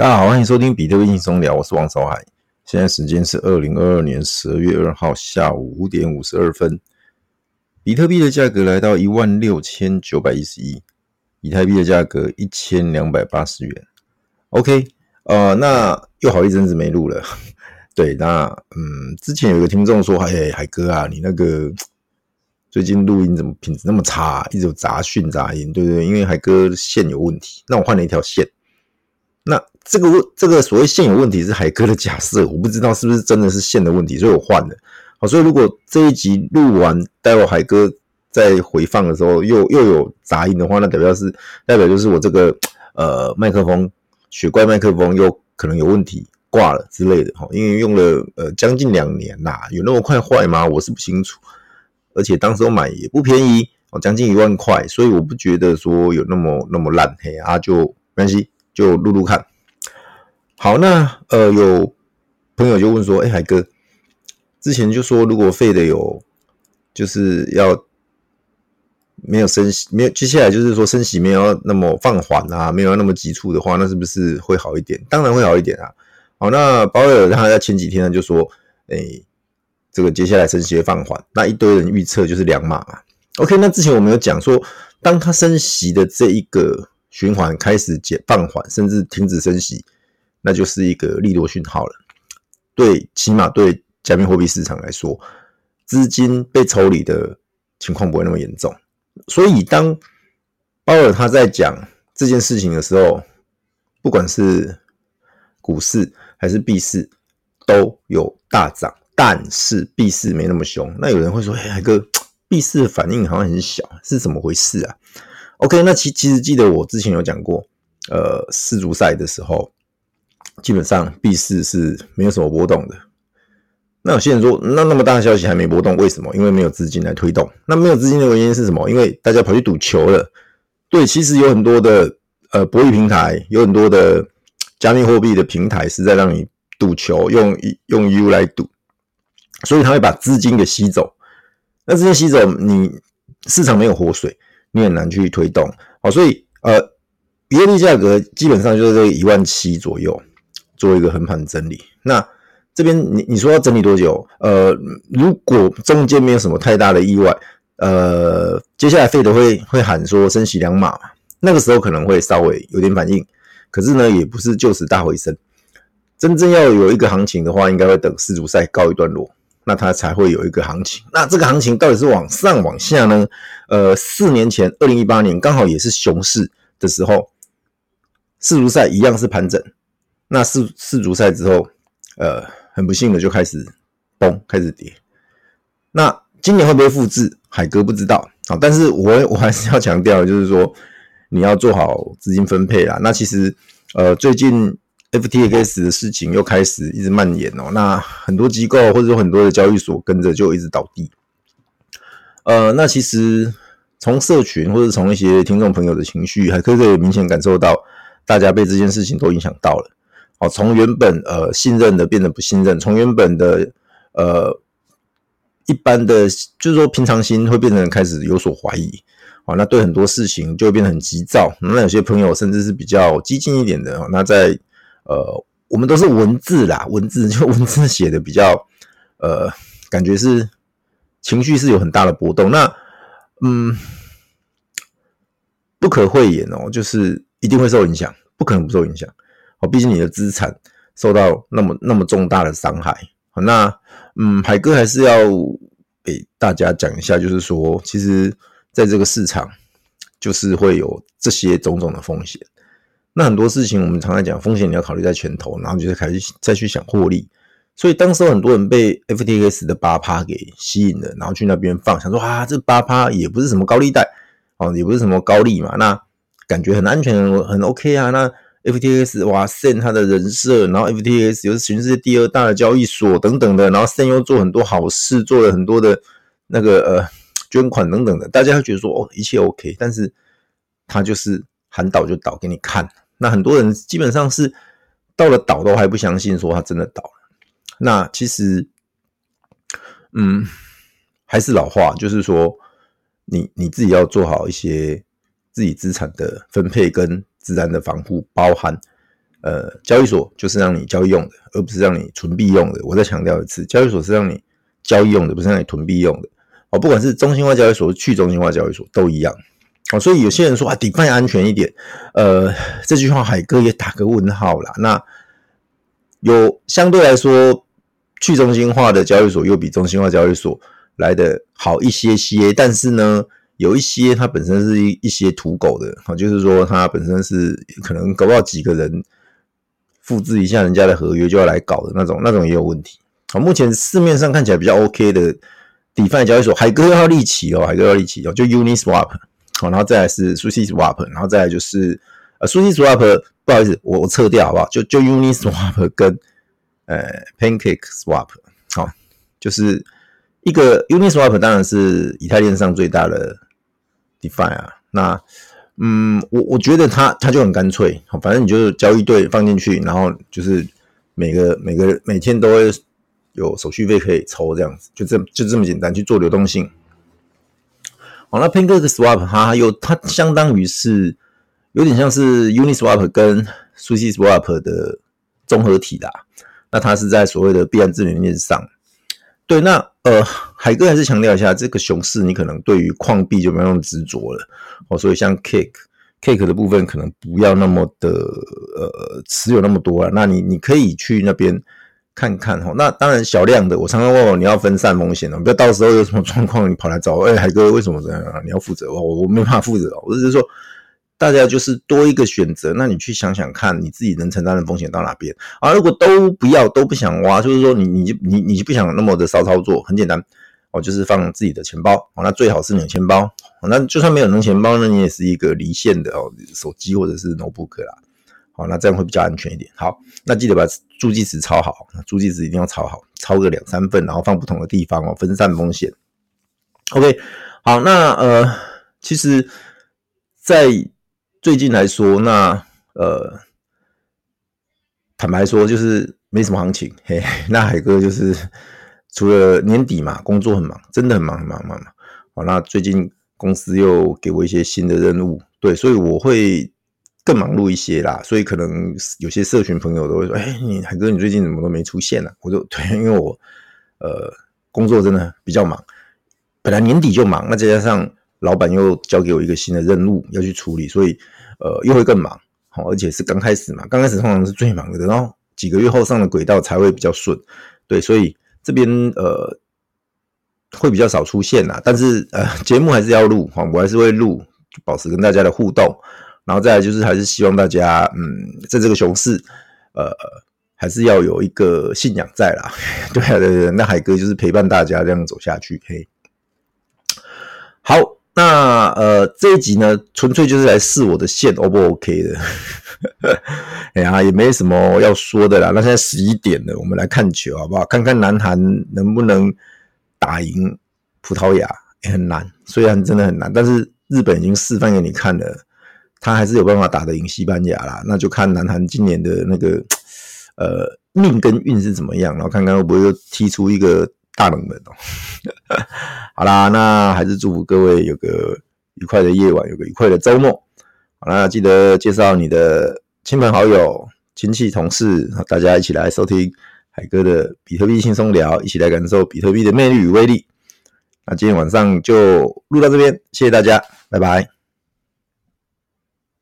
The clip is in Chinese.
大家好，欢迎收听比特币轻松聊，我是王守海。现在时间是二零二二年十二月二号下午五点五十二分。比特币的价格来到一万六千九百一十一，以太币的价格一千两百八十元。OK，呃，那又好一阵子没录了。对，那嗯，之前有个听众说：“哎，海哥啊，你那个最近录音怎么品质那么差，一直有杂讯杂音，对不对？因为海哥线有问题，那我换了一条线。”那这个问这个所谓线有问题是海哥的假设，我不知道是不是真的是线的问题，所以我换了。好，所以如果这一集录完，待会海哥在回放的时候又又有杂音的话，那代表是代表就是我这个呃麦克风雪怪麦克风又可能有问题挂了之类的哈，因为用了呃将近两年啦，有那么快坏吗？我是不清楚，而且当时我买也不便宜哦，将近一万块，所以我不觉得说有那么那么烂嘿啊，就没关系。就录录看，好，那呃，有朋友就问说，哎、海哥，之前就说如果费的有，就是要没有升息，没有接下来就是说升息没有那么放缓啊，没有那么急促的话，那是不是会好一点？当然会好一点啊。好，那鲍威尔他在前几天呢就说，哎、这个接下来升息会放缓，那一堆人预测就是两码嘛。OK，那之前我们有讲说，当他升息的这一个。循环开始减放缓，甚至停止升息，那就是一个利多讯号了。对，起码对加密货币市场来说，资金被抽离的情况不会那么严重。所以，当鲍尔他在讲这件事情的时候，不管是股市还是币市都有大涨，但是币市没那么凶。那有人会说：“哎，海哥，币市反应好像很小，是怎么回事啊？” OK，那其其实记得我之前有讲过，呃，世足赛的时候，基本上币市是没有什么波动的。那有些人说，那那么大的消息还没波动，为什么？因为没有资金来推动。那没有资金的原因是什么？因为大家跑去赌球了。对，其实有很多的呃博弈平台，有很多的加密货币的平台是在让你赌球，用用 U 来赌，所以他会把资金给吸走。那资金吸走，你市场没有活水。你很难去推动，好，所以呃，比特币价格基本上就是这一万七左右，做一个横盘整理。那这边你你说要整理多久？呃，如果中间没有什么太大的意外，呃，接下来费德会会喊说升息两码，那个时候可能会稍微有点反应，可是呢，也不是就此大回升。真正要有一个行情的话，应该会等世足赛告一段落。那它才会有一个行情。那这个行情到底是往上往下呢？呃，四年前，二零一八年刚好也是熊市的时候，世足赛一样是盘整。那世世足赛之后，呃，很不幸的就开始崩，开始跌。那今年会不会复制？海哥不知道啊。但是我 我还是要强调，就是说你要做好资金分配啦。那其实，呃，最近。FTX 的事情又开始一直蔓延哦，那很多机构或者说很多的交易所跟着就一直倒地。呃，那其实从社群或者从一些听众朋友的情绪，还可以明显感受到大家被这件事情都影响到了。哦，从原本呃信任的变得不信任，从原本的呃一般的就是说平常心会变成开始有所怀疑。哦，那对很多事情就会变得很急躁。那有些朋友甚至是比较激进一点的，那在呃，我们都是文字啦，文字就文字写的比较，呃，感觉是情绪是有很大的波动。那，嗯，不可讳言哦，就是一定会受影响，不可能不受影响。哦，毕竟你的资产受到那么那么重大的伤害。好，那，嗯，海哥还是要给大家讲一下，就是说，其实在这个市场，就是会有这些种种的风险。那很多事情，我们常常讲风险，你要考虑在前头，然后就是开始再去想获利。所以当时很多人被 FTX 的八趴给吸引了，然后去那边放，想说啊，这八趴也不是什么高利贷哦，也不是什么高利嘛，那感觉很安全，很 OK 啊。那 FTX 哇圣他的人设，然后 FTX 又是全世界第二大的交易所等等的，然后圣又做很多好事，做了很多的那个呃捐款等等的，大家会觉得说哦，一切 OK，但是他就是。喊倒就倒给你看，那很多人基本上是到了倒都还不相信，说他真的倒了。那其实，嗯，还是老话，就是说你你自己要做好一些自己资产的分配跟资产的防护，包含呃，交易所就是让你交易用的，而不是让你存币用的。我再强调一次，交易所是让你交易用的，不是让你囤币用的。哦，不管是中心化交易所、去中心化交易所都一样。哦，所以有些人说啊，DeFi 安全一点，呃，这句话海哥也打个问号啦。那有相对来说，去中心化的交易所又比中心化交易所来得好一些些，但是呢，有一些它本身是一一些土狗的，哈，就是说它本身是可能搞不好几个人。复制一下人家的合约就要来搞的那种，那种也有问题。好，目前市面上看起来比较 OK 的 DeFi 交易所，海哥要立起哦，海哥要立起哦，就 Uniswap，好，然后再来是 SushiSwap，然后再来就是呃 SushiSwap，不好意思，我我撤掉好不好？就就 Uniswap 跟呃 PancakeSwap，好，就是一个 Uniswap 当然是以太链上最大的 DeFi 啊，那。嗯，我我觉得他他就很干脆，反正你就是交易对放进去，然后就是每个每个每天都会有手续费可以抽，这样子就这就这么简单去做流动性。好，那 PancakeSwap 它有它相当于是有点像是 Uniswap 跟 SushiSwap 的综合体啦，那它是在所谓的币安智能链上。对，那呃，海哥还是强调一下，这个熊市你可能对于矿币就没有那么执着了哦，所以像 Cake Cake 的部分可能不要那么的呃持有那么多了。那你你可以去那边看看哈。那当然小量的，我常常问我你要分散风险哦，不要到时候有什么状况你跑来找我，哎，海哥为什么这样啊？你要负责哦，我没办法负责哦，我只是说。大家就是多一个选择，那你去想想看，你自己能承担的风险到哪边啊？如果都不要，都不想挖，就是说你你就你你就不想那么的骚操作，很简单哦，就是放自己的钱包哦，那最好是冷钱包，那就算没有冷钱包那，你也是一个离线的哦，手机或者是 notebook 啦，好，那这样会比较安全一点。好，那记得把助记词抄好，助记词一定要抄好，抄个两三份，然后放不同的地方哦，分散风险。OK，好，那呃，其实，在最近来说，那呃，坦白说就是没什么行情。嘿，那海哥就是除了年底嘛，工作很忙，真的很忙很忙很忙。好，那最近公司又给我一些新的任务，对，所以我会更忙碌一些啦。所以可能有些社群朋友都会说：“哎，你海哥，你最近怎么都没出现呢？”我说：“ 对，因为我呃工作真的比较忙，本来年底就忙，那再加上。”老板又交给我一个新的任务要去处理，所以呃又会更忙，好，而且是刚开始嘛，刚开始通常是最忙的，然后几个月后上了轨道才会比较顺，对，所以这边呃会比较少出现啦，但是呃节目还是要录，哈，我还是会录，保持跟大家的互动，然后再来就是还是希望大家嗯在这个熊市呃还是要有一个信仰在啦，对啊对对，那海哥就是陪伴大家这样走下去，可以，好。那呃，这一集呢，纯粹就是来试我的线，O 不 OK 的？哎呀，也没什么要说的啦。那现在十一点了，我们来看球好不好？看看南韩能不能打赢葡萄牙，也很难，虽然真的很难，但是日本已经示范给你看了，他还是有办法打得赢西班牙啦。那就看南韩今年的那个呃命跟运是怎么样，然后看看会不会又踢出一个。大冷门哦，好啦，那还是祝福各位有个愉快的夜晚，有个愉快的周末。好啦，记得介绍你的亲朋好友、亲戚、同事，大家一起来收听海哥的比特币轻松聊，一起来感受比特币的魅力与威力。那今天晚上就录到这边，谢谢大家，拜拜。